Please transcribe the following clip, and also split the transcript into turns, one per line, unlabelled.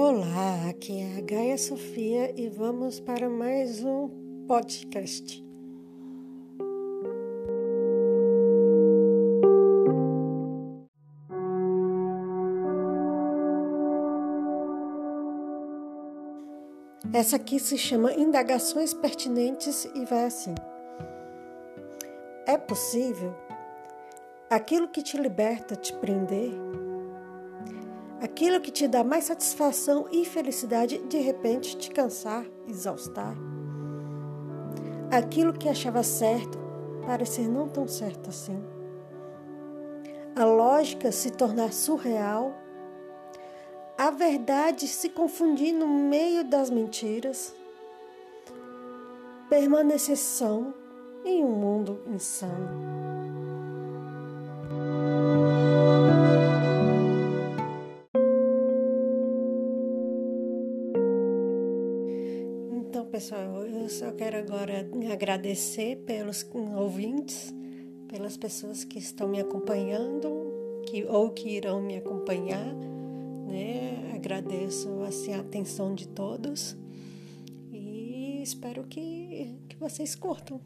Olá, aqui é a Gaia Sofia e vamos para mais um podcast. Essa aqui se chama Indagações Pertinentes e vai assim. É possível aquilo que te liberta te prender? Aquilo que te dá mais satisfação e felicidade de repente te cansar, exaustar? Aquilo que achava certo parecer não tão certo assim? A lógica se tornar surreal? A verdade se confundir no meio das mentiras? Permanecer são em um mundo insano? Pessoal, eu só quero agora agradecer pelos ouvintes, pelas pessoas que estão me acompanhando, que ou que irão me acompanhar, né? Agradeço assim a atenção de todos e espero que, que vocês curtam.